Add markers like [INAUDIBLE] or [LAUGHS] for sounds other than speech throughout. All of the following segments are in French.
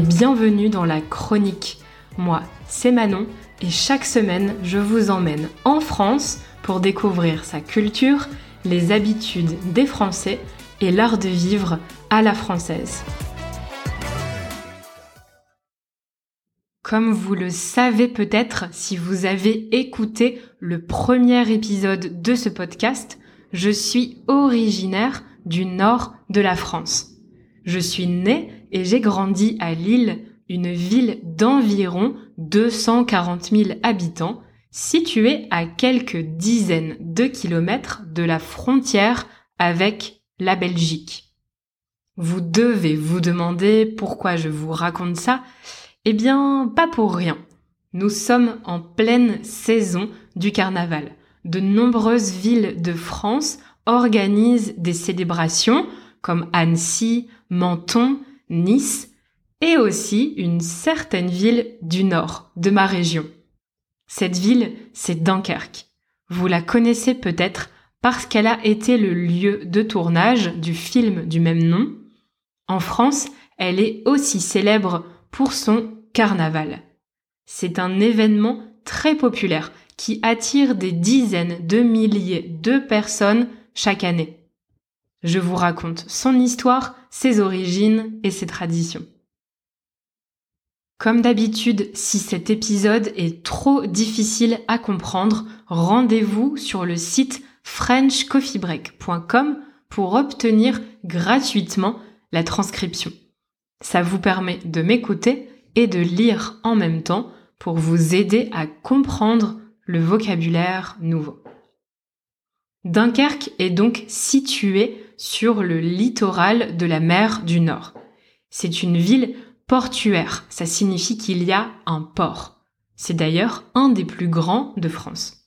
bienvenue dans la chronique. Moi, c'est Manon et chaque semaine, je vous emmène en France pour découvrir sa culture, les habitudes des Français et l'art de vivre à la française. Comme vous le savez peut-être si vous avez écouté le premier épisode de ce podcast, je suis originaire du nord de la France. Je suis née et j'ai grandi à Lille, une ville d'environ 240 000 habitants, située à quelques dizaines de kilomètres de la frontière avec la Belgique. Vous devez vous demander pourquoi je vous raconte ça. Eh bien, pas pour rien. Nous sommes en pleine saison du carnaval. De nombreuses villes de France organisent des célébrations comme Annecy, Menton, Nice et aussi une certaine ville du nord de ma région. Cette ville, c'est Dunkerque. Vous la connaissez peut-être parce qu'elle a été le lieu de tournage du film du même nom. En France, elle est aussi célèbre pour son carnaval. C'est un événement très populaire qui attire des dizaines de milliers de personnes chaque année. Je vous raconte son histoire, ses origines et ses traditions. Comme d'habitude, si cet épisode est trop difficile à comprendre, rendez-vous sur le site frenchcoffeebreak.com pour obtenir gratuitement la transcription. Ça vous permet de m'écouter et de lire en même temps pour vous aider à comprendre le vocabulaire nouveau. Dunkerque est donc située sur le littoral de la mer du Nord. C'est une ville portuaire, ça signifie qu'il y a un port. C'est d'ailleurs un des plus grands de France.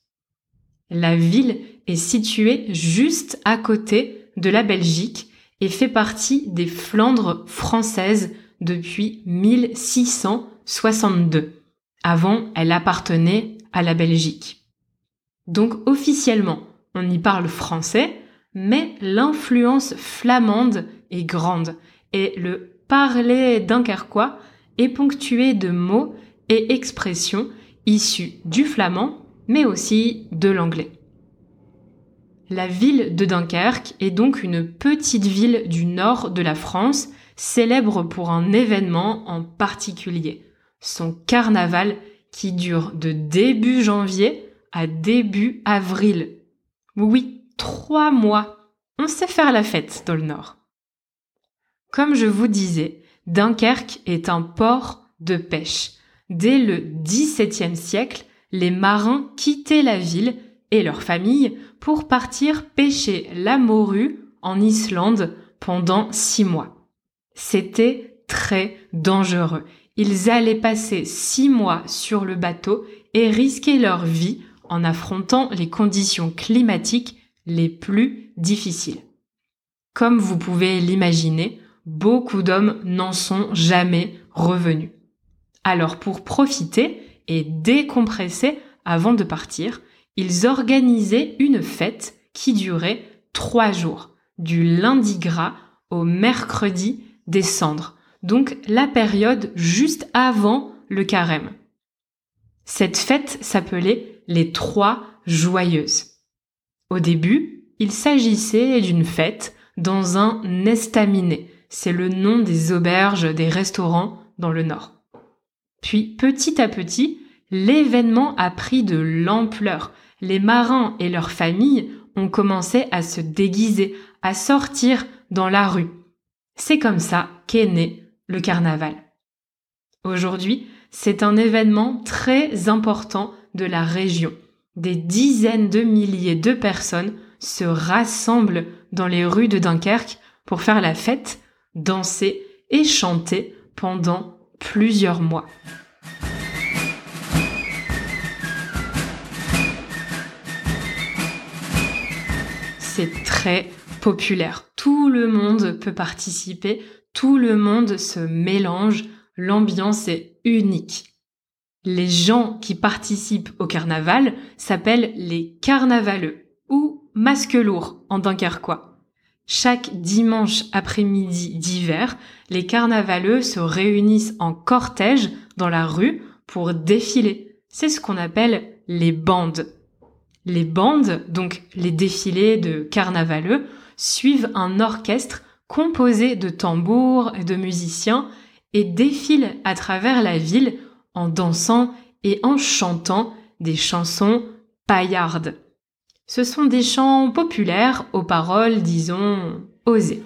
La ville est située juste à côté de la Belgique et fait partie des Flandres françaises depuis 1662. Avant, elle appartenait à la Belgique. Donc officiellement, on y parle français, mais l'influence flamande est grande et le parler dunkerquois est ponctué de mots et expressions issus du flamand, mais aussi de l'anglais. La ville de Dunkerque est donc une petite ville du nord de la France, célèbre pour un événement en particulier, son carnaval qui dure de début janvier à début avril oui, trois mois. On sait faire la fête dans le Nord. Comme je vous disais, Dunkerque est un port de pêche. Dès le XVIIe siècle, les marins quittaient la ville et leurs familles pour partir pêcher la morue en Islande pendant six mois. C'était très dangereux. Ils allaient passer six mois sur le bateau et risquer leur vie en affrontant les conditions climatiques les plus difficiles. Comme vous pouvez l'imaginer, beaucoup d'hommes n'en sont jamais revenus. Alors pour profiter et décompresser avant de partir, ils organisaient une fête qui durait trois jours, du lundi gras au mercredi des cendres, donc la période juste avant le carême. Cette fête s'appelait les trois joyeuses. Au début, il s'agissait d'une fête dans un estaminet. C'est le nom des auberges, des restaurants dans le Nord. Puis, petit à petit, l'événement a pris de l'ampleur. Les marins et leurs familles ont commencé à se déguiser, à sortir dans la rue. C'est comme ça qu'est né le carnaval. Aujourd'hui, c'est un événement très important de la région. Des dizaines de milliers de personnes se rassemblent dans les rues de Dunkerque pour faire la fête, danser et chanter pendant plusieurs mois. C'est très populaire. Tout le monde peut participer, tout le monde se mélange, l'ambiance est unique. Les gens qui participent au carnaval s'appellent les carnavaleux ou masques lourds en dunkerquois. Chaque dimanche après-midi d'hiver, les carnavaleux se réunissent en cortège dans la rue pour défiler. C'est ce qu'on appelle les bandes. Les bandes, donc les défilés de carnavaleux, suivent un orchestre composé de tambours et de musiciens et défilent à travers la ville en dansant et en chantant des chansons paillardes. Ce sont des chants populaires aux paroles, disons, osées.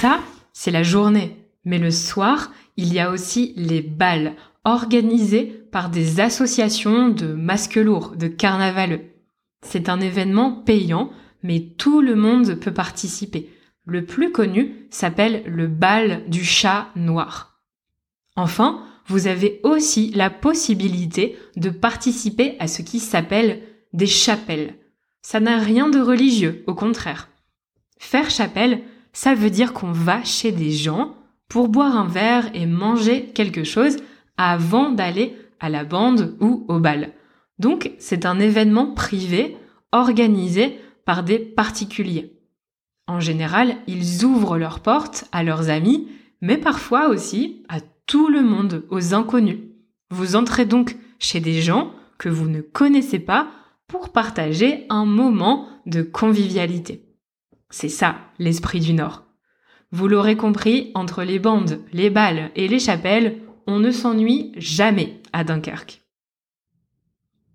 Ça, c'est la journée. Mais le soir, il y a aussi les balles organisés par des associations de masques lourds, de carnavaleux. C'est un événement payant mais tout le monde peut participer. Le plus connu s'appelle le bal du chat noir. Enfin, vous avez aussi la possibilité de participer à ce qui s'appelle des chapelles. Ça n'a rien de religieux, au contraire. Faire chapelle, ça veut dire qu'on va chez des gens pour boire un verre et manger quelque chose avant d'aller à la bande ou au bal. Donc c'est un événement privé organisé par des particuliers. En général, ils ouvrent leurs portes à leurs amis, mais parfois aussi à tout le monde, aux inconnus. Vous entrez donc chez des gens que vous ne connaissez pas pour partager un moment de convivialité. C'est ça l'esprit du Nord. Vous l'aurez compris, entre les bandes, les balles et les chapelles, on ne s'ennuie jamais à Dunkerque.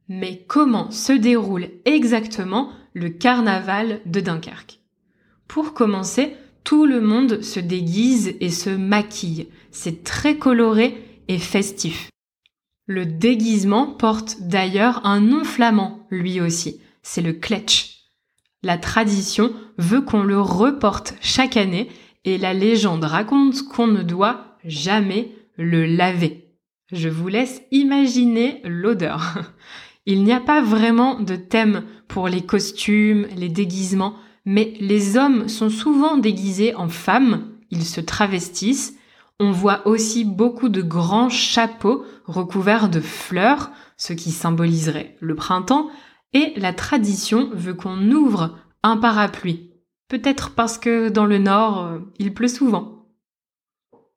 Mais comment se déroule exactement le carnaval de Dunkerque? Pour commencer, tout le monde se déguise et se maquille. C'est très coloré et festif. Le déguisement porte d'ailleurs un nom flamand, lui aussi. C'est le kletsch. La tradition veut qu'on le reporte chaque année et la légende raconte qu'on ne doit jamais le laver. Je vous laisse imaginer l'odeur. [LAUGHS] Il n'y a pas vraiment de thème pour les costumes, les déguisements, mais les hommes sont souvent déguisés en femmes, ils se travestissent. On voit aussi beaucoup de grands chapeaux recouverts de fleurs, ce qui symboliserait le printemps, et la tradition veut qu'on ouvre un parapluie. Peut-être parce que dans le nord, euh, il pleut souvent.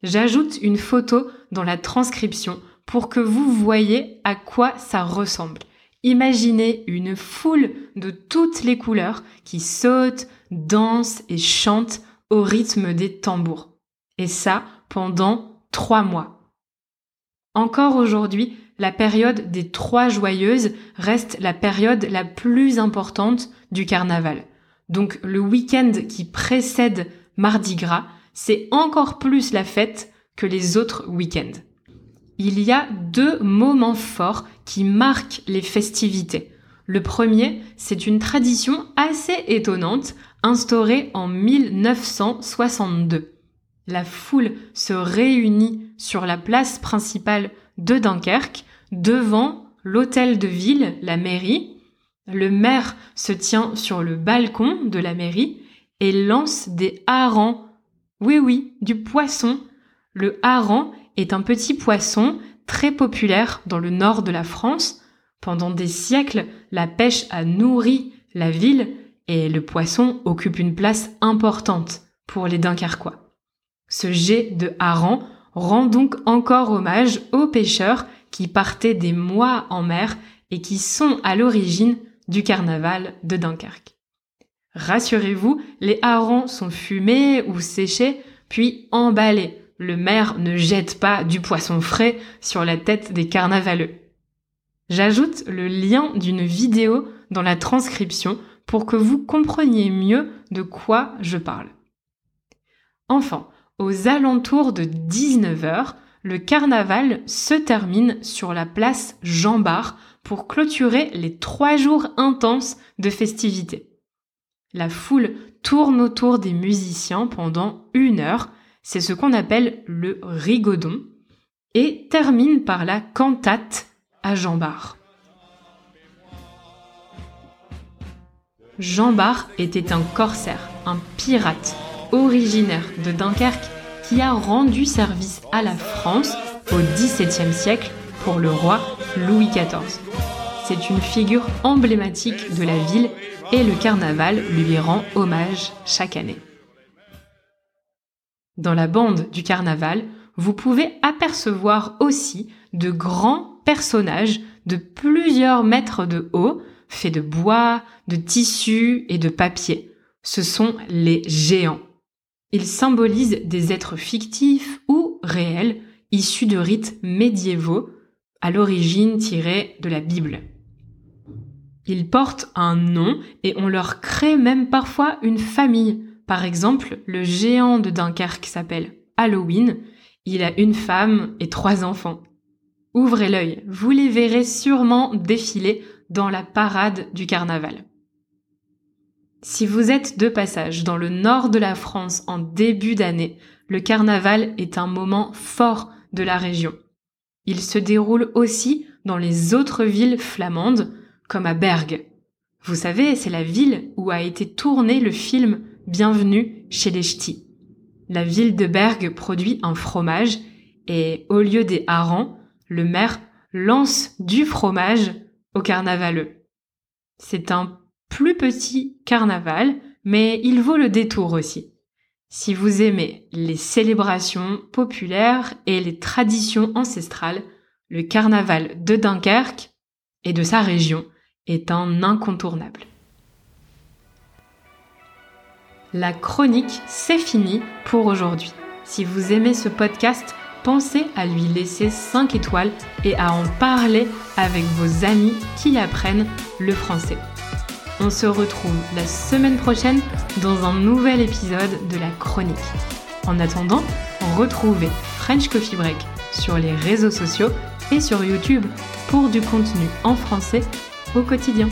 J'ajoute une photo dans la transcription pour que vous voyez à quoi ça ressemble. Imaginez une foule de toutes les couleurs qui sautent, dansent et chantent au rythme des tambours. Et ça pendant trois mois. Encore aujourd'hui, la période des trois joyeuses reste la période la plus importante du carnaval. Donc le week-end qui précède Mardi Gras, c'est encore plus la fête que les autres week-ends il y a deux moments forts qui marquent les festivités. Le premier, c'est une tradition assez étonnante instaurée en 1962. La foule se réunit sur la place principale de Dunkerque devant l'hôtel de ville, la mairie. Le maire se tient sur le balcon de la mairie et lance des harengs. Oui, oui, du poisson. Le hareng est un petit poisson très populaire dans le nord de la France. Pendant des siècles, la pêche a nourri la ville et le poisson occupe une place importante pour les Dunkerquois. Ce jet de hareng rend donc encore hommage aux pêcheurs qui partaient des mois en mer et qui sont à l'origine du carnaval de Dunkerque. Rassurez-vous, les harengs sont fumés ou séchés, puis emballés le maire ne jette pas du poisson frais sur la tête des carnavaleux. J'ajoute le lien d'une vidéo dans la transcription pour que vous compreniez mieux de quoi je parle. Enfin, aux alentours de 19h, le carnaval se termine sur la place Jean Bart pour clôturer les trois jours intenses de festivités. La foule tourne autour des musiciens pendant une heure c'est ce qu'on appelle le rigodon, et termine par la cantate à Jean Bart. Jean Bart était un corsaire, un pirate, originaire de Dunkerque qui a rendu service à la France au XVIIe siècle pour le roi Louis XIV. C'est une figure emblématique de la ville et le carnaval lui rend hommage chaque année. Dans la bande du carnaval, vous pouvez apercevoir aussi de grands personnages de plusieurs mètres de haut, faits de bois, de tissu et de papier. Ce sont les géants. Ils symbolisent des êtres fictifs ou réels, issus de rites médiévaux, à l'origine tirés de la Bible. Ils portent un nom et on leur crée même parfois une famille. Par exemple, le géant de Dunkerque s'appelle Halloween. Il a une femme et trois enfants. Ouvrez l'œil, vous les verrez sûrement défiler dans la parade du carnaval. Si vous êtes de passage dans le nord de la France en début d'année, le carnaval est un moment fort de la région. Il se déroule aussi dans les autres villes flamandes, comme à Bergue. Vous savez, c'est la ville où a été tourné le film Bienvenue chez les Ch'tis. La ville de Bergue produit un fromage et au lieu des harengs, le maire lance du fromage au carnavaleux. C'est un plus petit carnaval, mais il vaut le détour aussi. Si vous aimez les célébrations populaires et les traditions ancestrales, le carnaval de Dunkerque et de sa région est un incontournable. La chronique, c'est fini pour aujourd'hui. Si vous aimez ce podcast, pensez à lui laisser 5 étoiles et à en parler avec vos amis qui apprennent le français. On se retrouve la semaine prochaine dans un nouvel épisode de la chronique. En attendant, retrouvez French Coffee Break sur les réseaux sociaux et sur YouTube pour du contenu en français au quotidien.